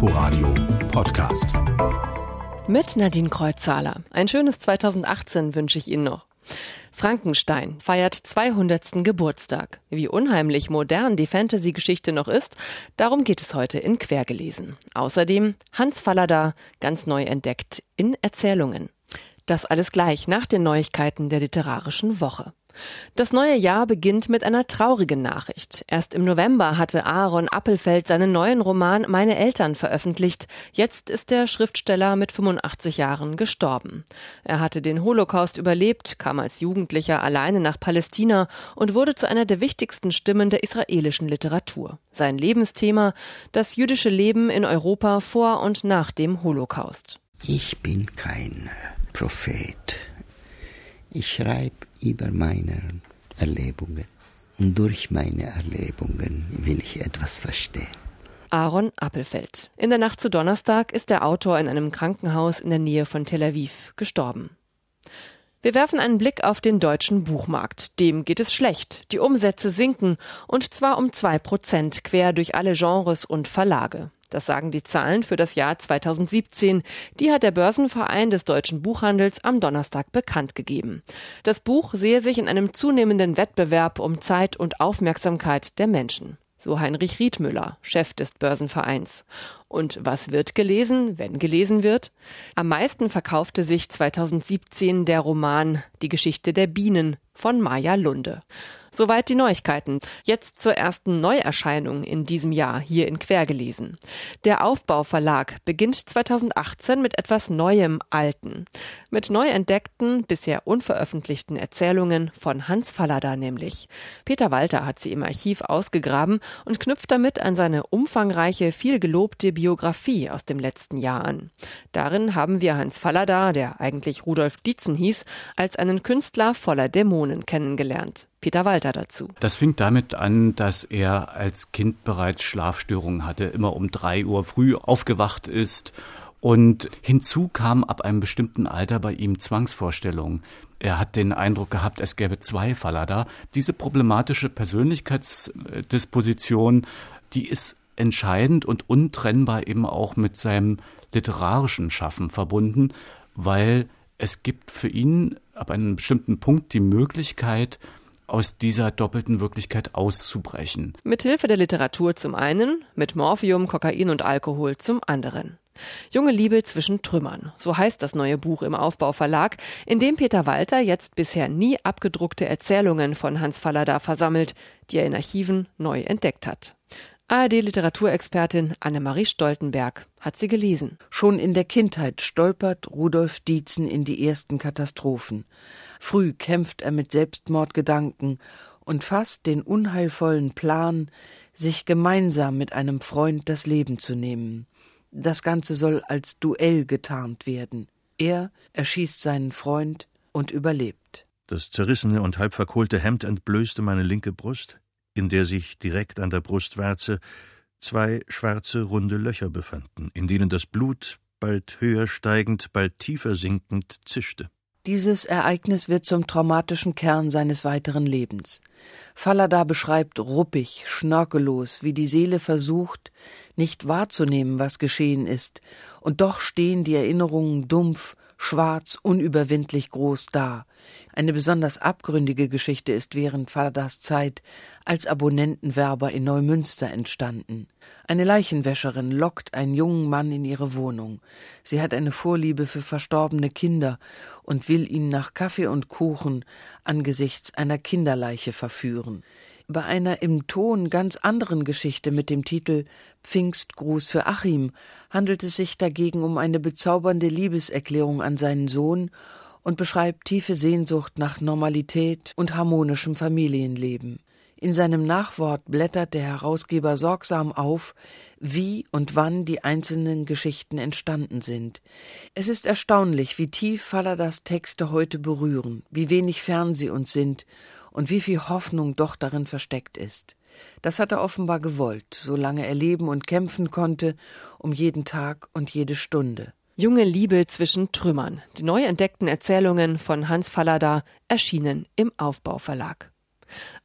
Inforadio Podcast. Mit Nadine Kreuzzahler. Ein schönes 2018 wünsche ich Ihnen noch. Frankenstein feiert 200. Geburtstag. Wie unheimlich modern die Fantasy-Geschichte noch ist, darum geht es heute in Quergelesen. Außerdem Hans Fallada, ganz neu entdeckt in Erzählungen. Das alles gleich nach den Neuigkeiten der literarischen Woche. Das neue Jahr beginnt mit einer traurigen Nachricht. Erst im November hatte Aaron Appelfeld seinen neuen Roman Meine Eltern veröffentlicht. Jetzt ist der Schriftsteller mit 85 Jahren gestorben. Er hatte den Holocaust überlebt, kam als Jugendlicher alleine nach Palästina und wurde zu einer der wichtigsten Stimmen der israelischen Literatur. Sein Lebensthema das jüdische Leben in Europa vor und nach dem Holocaust. Ich bin kein Prophet. Ich schreibe über meine Erlebungen. Und durch meine Erlebungen will ich etwas verstehen. Aaron Appelfeld. In der Nacht zu Donnerstag ist der Autor in einem Krankenhaus in der Nähe von Tel Aviv gestorben. Wir werfen einen Blick auf den deutschen Buchmarkt. Dem geht es schlecht. Die Umsätze sinken und zwar um zwei Prozent quer durch alle Genres und Verlage. Das sagen die Zahlen für das Jahr 2017. Die hat der Börsenverein des deutschen Buchhandels am Donnerstag bekannt gegeben. Das Buch sehe sich in einem zunehmenden Wettbewerb um Zeit und Aufmerksamkeit der Menschen. So Heinrich Riedmüller, Chef des Börsenvereins. Und was wird gelesen, wenn gelesen wird? Am meisten verkaufte sich 2017 der Roman Die Geschichte der Bienen von Maja Lunde. Soweit die Neuigkeiten. Jetzt zur ersten Neuerscheinung in diesem Jahr hier in Quergelesen. Der Aufbauverlag beginnt 2018 mit etwas Neuem Alten. Mit neu entdeckten, bisher unveröffentlichten Erzählungen von Hans Fallada nämlich. Peter Walter hat sie im Archiv ausgegraben und knüpft damit an seine umfangreiche, viel gelobte Biografie aus dem letzten Jahr an. Darin haben wir Hans Fallada, der eigentlich Rudolf Dietzen hieß, als einen Künstler voller Dämonen kennengelernt. Peter Walter dazu. Das fing damit an, dass er als Kind bereits Schlafstörungen hatte, immer um drei Uhr früh aufgewacht ist. Und hinzu kam ab einem bestimmten Alter bei ihm Zwangsvorstellungen. Er hat den Eindruck gehabt, es gäbe zwei Faller da. Diese problematische Persönlichkeitsdisposition, die ist entscheidend und untrennbar eben auch mit seinem literarischen Schaffen verbunden, weil es gibt für ihn ab einem bestimmten Punkt die Möglichkeit, aus dieser doppelten Wirklichkeit auszubrechen. Mithilfe der Literatur zum einen, mit Morphium, Kokain und Alkohol zum anderen. Junge Liebe zwischen Trümmern, so heißt das neue Buch im Aufbauverlag, in dem Peter Walter jetzt bisher nie abgedruckte Erzählungen von Hans Fallada versammelt, die er in Archiven neu entdeckt hat. ARD-Literaturexpertin Annemarie Stoltenberg hat sie gelesen. Schon in der Kindheit stolpert Rudolf Dietzen in die ersten Katastrophen. Früh kämpft er mit Selbstmordgedanken und fasst den unheilvollen Plan, sich gemeinsam mit einem Freund das Leben zu nehmen. Das Ganze soll als Duell getarnt werden. Er erschießt seinen Freund und überlebt. Das zerrissene und halb verkohlte Hemd entblößte meine linke Brust in der sich direkt an der Brustwarze zwei schwarze runde Löcher befanden, in denen das Blut bald höher steigend, bald tiefer sinkend zischte. Dieses Ereignis wird zum traumatischen Kern seines weiteren Lebens. Fallada beschreibt ruppig, schnörkellos, wie die Seele versucht, nicht wahrzunehmen, was geschehen ist, und doch stehen die Erinnerungen dumpf, schwarz, unüberwindlich groß da. Eine besonders abgründige Geschichte ist während Falladas Zeit als Abonnentenwerber in Neumünster entstanden. Eine Leichenwäscherin lockt einen jungen Mann in ihre Wohnung. Sie hat eine Vorliebe für verstorbene Kinder und will ihn nach Kaffee und Kuchen angesichts einer Kinderleiche verführen bei einer im Ton ganz anderen Geschichte mit dem Titel Pfingstgruß für Achim handelt es sich dagegen um eine bezaubernde Liebeserklärung an seinen Sohn und beschreibt tiefe Sehnsucht nach Normalität und harmonischem Familienleben. In seinem Nachwort blättert der Herausgeber sorgsam auf, wie und wann die einzelnen Geschichten entstanden sind. Es ist erstaunlich, wie tief Falladas Texte heute berühren, wie wenig fern sie uns sind und wie viel Hoffnung doch darin versteckt ist. Das hat er offenbar gewollt, solange er leben und kämpfen konnte, um jeden Tag und jede Stunde. Junge Liebe zwischen Trümmern. Die neu entdeckten Erzählungen von Hans Fallada erschienen im Aufbauverlag.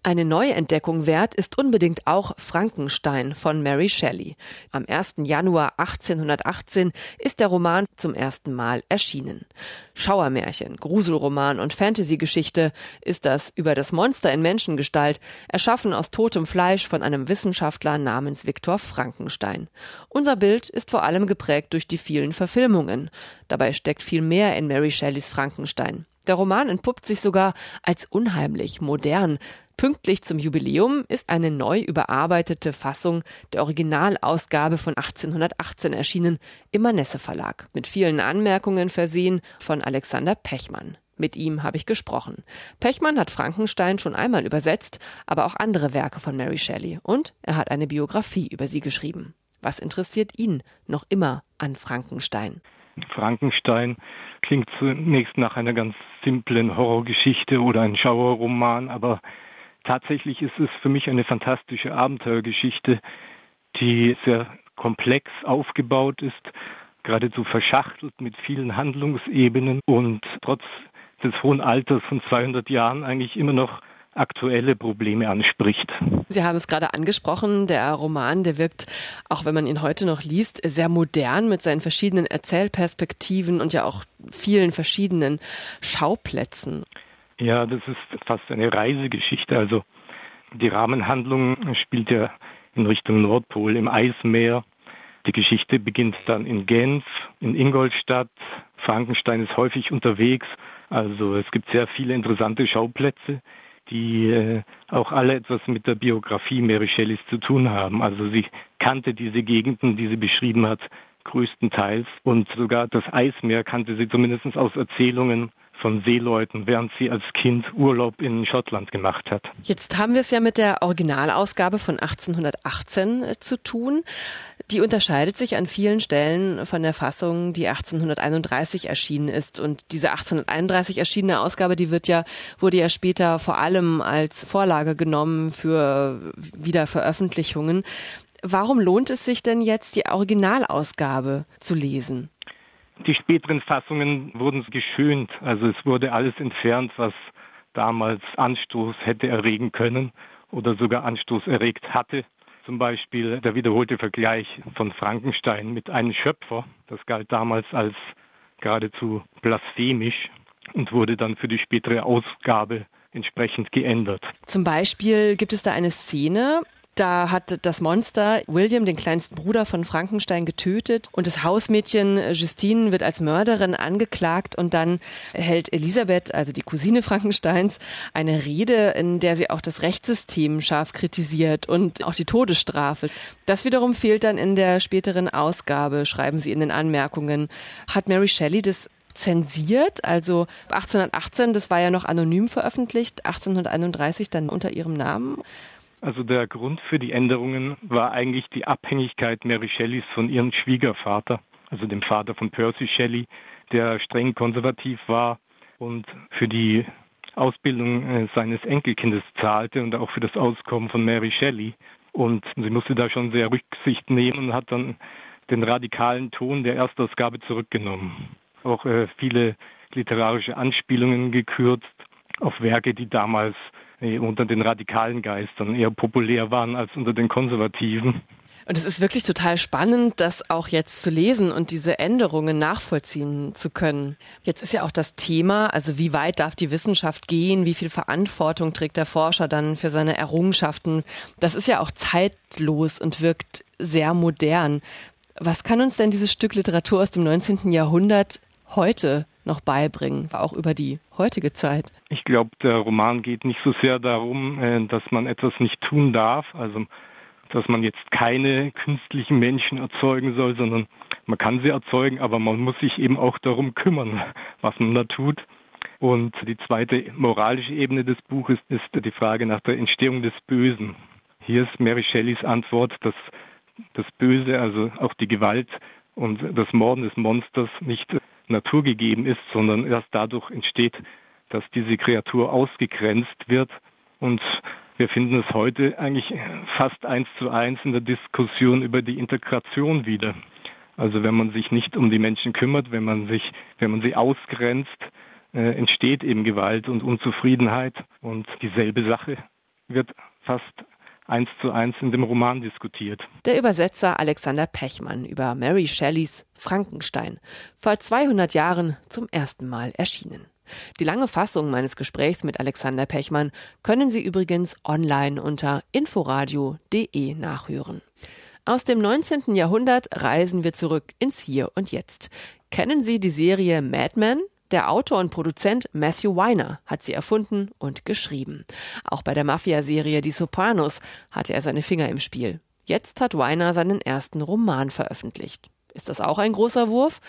Eine Neuentdeckung wert ist unbedingt auch Frankenstein von Mary Shelley. Am 1. Januar 1818 ist der Roman zum ersten Mal erschienen. Schauermärchen, Gruselroman und Fantasygeschichte ist das über das Monster in Menschengestalt, erschaffen aus totem Fleisch von einem Wissenschaftler namens Viktor Frankenstein. Unser Bild ist vor allem geprägt durch die vielen Verfilmungen. Dabei steckt viel mehr in Mary Shelleys Frankenstein. Der Roman entpuppt sich sogar als unheimlich modern, Pünktlich zum Jubiläum ist eine neu überarbeitete Fassung der Originalausgabe von 1818 erschienen im Manesse Verlag, mit vielen Anmerkungen versehen von Alexander Pechmann. Mit ihm habe ich gesprochen. Pechmann hat Frankenstein schon einmal übersetzt, aber auch andere Werke von Mary Shelley und er hat eine Biografie über sie geschrieben. Was interessiert ihn noch immer an Frankenstein? Frankenstein klingt zunächst nach einer ganz simplen Horrorgeschichte oder ein Schauerroman, aber Tatsächlich ist es für mich eine fantastische Abenteuergeschichte, die sehr komplex aufgebaut ist, geradezu verschachtelt mit vielen Handlungsebenen und trotz des hohen Alters von 200 Jahren eigentlich immer noch aktuelle Probleme anspricht. Sie haben es gerade angesprochen, der Roman, der wirkt, auch wenn man ihn heute noch liest, sehr modern mit seinen verschiedenen Erzählperspektiven und ja auch vielen verschiedenen Schauplätzen. Ja, das ist fast eine Reisegeschichte. Also die Rahmenhandlung spielt ja in Richtung Nordpol im Eismeer. Die Geschichte beginnt dann in Genf, in Ingolstadt. Frankenstein ist häufig unterwegs. Also es gibt sehr viele interessante Schauplätze, die äh, auch alle etwas mit der Biografie Mary Shelleys zu tun haben. Also sie kannte diese Gegenden, die sie beschrieben hat, größtenteils. Und sogar das Eismeer kannte sie zumindest aus Erzählungen von Seeleuten, während sie als Kind Urlaub in Schottland gemacht hat. Jetzt haben wir es ja mit der Originalausgabe von 1818 äh, zu tun. Die unterscheidet sich an vielen Stellen von der Fassung, die 1831 erschienen ist. Und diese 1831 erschienene Ausgabe, die wird ja, wurde ja später vor allem als Vorlage genommen für Wiederveröffentlichungen. Warum lohnt es sich denn jetzt, die Originalausgabe zu lesen? Die späteren Fassungen wurden geschönt, also es wurde alles entfernt, was damals Anstoß hätte erregen können oder sogar Anstoß erregt hatte. Zum Beispiel der wiederholte Vergleich von Frankenstein mit einem Schöpfer. Das galt damals als geradezu blasphemisch und wurde dann für die spätere Ausgabe entsprechend geändert. Zum Beispiel gibt es da eine Szene, da hat das Monster William, den kleinsten Bruder von Frankenstein, getötet und das Hausmädchen Justine wird als Mörderin angeklagt und dann hält Elisabeth, also die Cousine Frankensteins, eine Rede, in der sie auch das Rechtssystem scharf kritisiert und auch die Todesstrafe. Das wiederum fehlt dann in der späteren Ausgabe, schreiben sie in den Anmerkungen. Hat Mary Shelley das zensiert. Also 1818, das war ja noch anonym veröffentlicht, 1831 dann unter ihrem Namen. Also der Grund für die Änderungen war eigentlich die Abhängigkeit Mary Shelleys von ihrem Schwiegervater, also dem Vater von Percy Shelley, der streng konservativ war und für die Ausbildung äh, seines Enkelkindes zahlte und auch für das Auskommen von Mary Shelley. Und sie musste da schon sehr Rücksicht nehmen und hat dann den radikalen Ton der Erstausgabe zurückgenommen. Auch äh, viele literarische Anspielungen gekürzt auf Werke, die damals unter den radikalen Geistern eher populär waren als unter den Konservativen. Und es ist wirklich total spannend, das auch jetzt zu lesen und diese Änderungen nachvollziehen zu können. Jetzt ist ja auch das Thema, also wie weit darf die Wissenschaft gehen, wie viel Verantwortung trägt der Forscher dann für seine Errungenschaften. Das ist ja auch zeitlos und wirkt sehr modern. Was kann uns denn dieses Stück Literatur aus dem 19. Jahrhundert heute noch beibringen, auch über die heutige Zeit? Ich glaube, der Roman geht nicht so sehr darum, äh, dass man etwas nicht tun darf, also dass man jetzt keine künstlichen Menschen erzeugen soll, sondern man kann sie erzeugen, aber man muss sich eben auch darum kümmern, was man da tut. Und die zweite moralische Ebene des Buches ist die Frage nach der Entstehung des Bösen. Hier ist Mary Shelleys Antwort, dass das Böse, also auch die Gewalt und das Morden des Monsters nicht naturgegeben ist, sondern erst dadurch entsteht, dass diese Kreatur ausgegrenzt wird. Und wir finden es heute eigentlich fast eins zu eins in der Diskussion über die Integration wieder. Also wenn man sich nicht um die Menschen kümmert, wenn man sich, wenn man sie ausgrenzt, äh, entsteht eben Gewalt und Unzufriedenheit. Und dieselbe Sache wird fast eins zu eins in dem Roman diskutiert. Der Übersetzer Alexander Pechmann über Mary Shelleys Frankenstein, vor 200 Jahren zum ersten Mal erschienen. Die lange Fassung meines Gesprächs mit Alexander Pechmann können Sie übrigens online unter inforadio.de nachhören. Aus dem 19. Jahrhundert reisen wir zurück ins Hier und Jetzt. Kennen Sie die Serie Mad Men? Der Autor und Produzent Matthew Weiner hat sie erfunden und geschrieben. Auch bei der Mafia-Serie Die Sopranos hatte er seine Finger im Spiel. Jetzt hat Weiner seinen ersten Roman veröffentlicht. Ist das auch ein großer Wurf?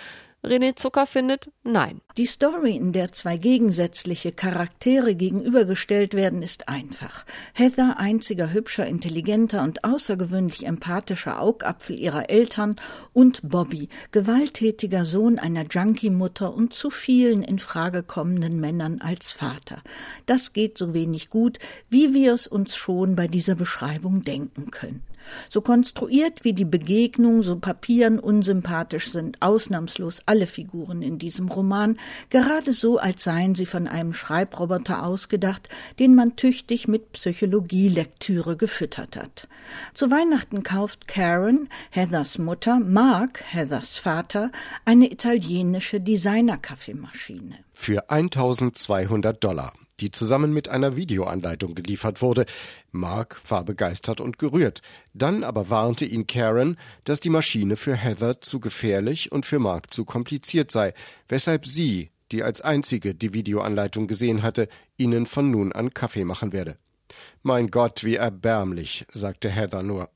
René Zucker findet nein. Die Story, in der zwei gegensätzliche Charaktere gegenübergestellt werden, ist einfach. Heather, einziger hübscher, intelligenter und außergewöhnlich empathischer Augapfel ihrer Eltern und Bobby, gewalttätiger Sohn einer Junkie-Mutter und zu vielen in Frage kommenden Männern als Vater. Das geht so wenig gut, wie wir es uns schon bei dieser Beschreibung denken können. So konstruiert wie die Begegnung, so papieren unsympathisch sind ausnahmslos alle Figuren in diesem Roman, gerade so, als seien sie von einem Schreibroboter ausgedacht, den man tüchtig mit Psychologielektüre gefüttert hat. Zu Weihnachten kauft Karen, Heathers Mutter, Mark, Heathers Vater, eine italienische Designer-Kaffeemaschine. Für 1200 Dollar die zusammen mit einer Videoanleitung geliefert wurde. Mark war begeistert und gerührt. Dann aber warnte ihn Karen, dass die Maschine für Heather zu gefährlich und für Mark zu kompliziert sei, weshalb sie, die als einzige die Videoanleitung gesehen hatte, ihnen von nun an Kaffee machen werde. Mein Gott, wie erbärmlich, sagte Heather nur.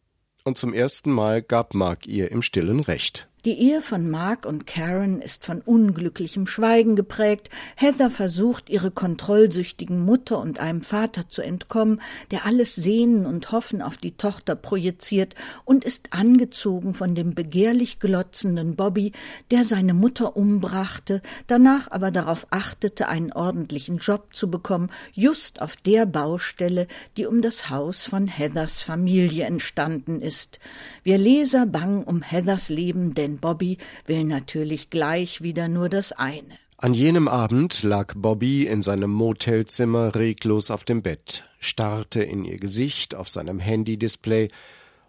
Und zum ersten Mal gab Mark ihr im stillen Recht. Die Ehe von Mark und Karen ist von unglücklichem Schweigen geprägt. Heather versucht, ihre kontrollsüchtigen Mutter und einem Vater zu entkommen, der alles Sehnen und Hoffen auf die Tochter projiziert und ist angezogen von dem begehrlich glotzenden Bobby, der seine Mutter umbrachte, danach aber darauf achtete, einen ordentlichen Job zu bekommen, just auf der Baustelle, die um das Haus von Heathers Familie entstanden ist. Wir Leser bangen um Heathers Leben, denn Bobby will natürlich gleich wieder nur das eine. An jenem Abend lag Bobby in seinem Motelzimmer reglos auf dem Bett, starrte in ihr Gesicht auf seinem Handy-Display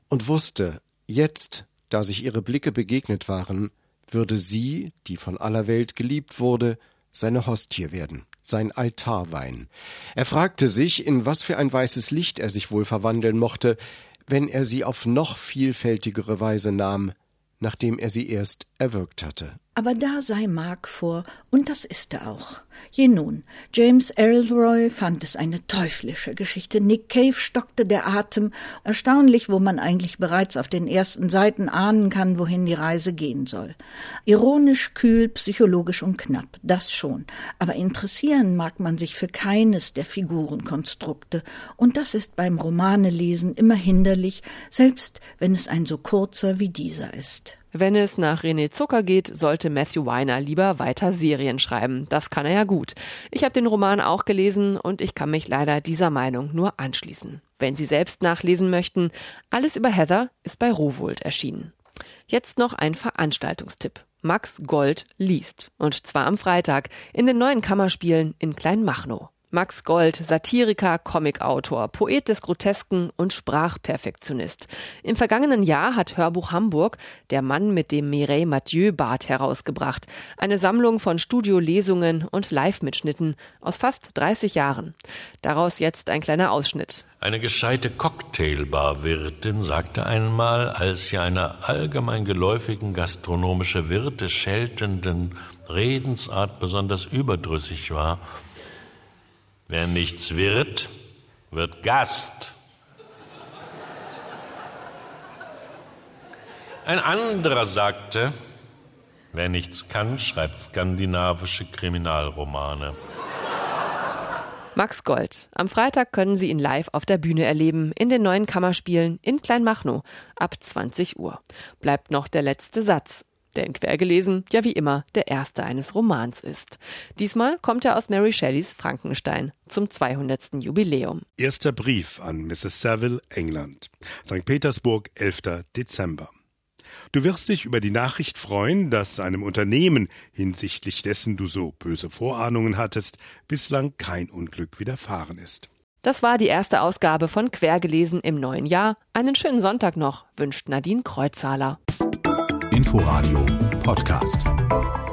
und wusste, jetzt, da sich ihre Blicke begegnet waren, würde sie, die von aller Welt geliebt wurde, seine Hostie werden, sein Altarwein. Er fragte sich, in was für ein weißes Licht er sich wohl verwandeln mochte, wenn er sie auf noch vielfältigere Weise nahm, nachdem er sie erst erwürgt hatte. Aber da sei Mark vor, und das ist er auch. Je nun, James Elroy fand es eine teuflische Geschichte. Nick Cave stockte der Atem. Erstaunlich, wo man eigentlich bereits auf den ersten Seiten ahnen kann, wohin die Reise gehen soll. Ironisch, kühl, psychologisch und knapp, das schon. Aber interessieren mag man sich für keines der Figurenkonstrukte. Und das ist beim Romanelesen immer hinderlich, selbst wenn es ein so kurzer wie dieser ist. Wenn es nach René Zucker geht, sollte Matthew Weiner lieber weiter Serien schreiben. Das kann er ja gut. Ich habe den Roman auch gelesen und ich kann mich leider dieser Meinung nur anschließen. Wenn Sie selbst nachlesen möchten, alles über Heather ist bei Rowold erschienen. Jetzt noch ein Veranstaltungstipp. Max Gold liest. Und zwar am Freitag in den neuen Kammerspielen in Kleinmachnow. Max Gold, Satiriker, Comicautor, Poet des Grotesken und Sprachperfektionist. Im vergangenen Jahr hat Hörbuch Hamburg Der Mann mit dem Mireille Mathieu Bart herausgebracht. Eine Sammlung von Studiolesungen und Live-Mitschnitten aus fast 30 Jahren. Daraus jetzt ein kleiner Ausschnitt. Eine gescheite Cocktailbar-Wirtin sagte einmal, als sie einer allgemein geläufigen gastronomische Wirte scheltenden Redensart besonders überdrüssig war, Wer nichts wird, wird Gast. Ein anderer sagte, wer nichts kann, schreibt skandinavische Kriminalromane. Max Gold. Am Freitag können Sie ihn live auf der Bühne erleben, in den neuen Kammerspielen in Kleinmachnow ab 20 Uhr. Bleibt noch der letzte Satz der in Quergelesen ja wie immer der erste eines Romans ist. Diesmal kommt er aus Mary Shelleys Frankenstein zum 200. Jubiläum. Erster Brief an Mrs. Saville, England. St. Petersburg, 11. Dezember. Du wirst dich über die Nachricht freuen, dass einem Unternehmen, hinsichtlich dessen du so böse Vorahnungen hattest, bislang kein Unglück widerfahren ist. Das war die erste Ausgabe von Quergelesen im neuen Jahr. Einen schönen Sonntag noch, wünscht Nadine Kreuzhaler. Inforadio Podcast.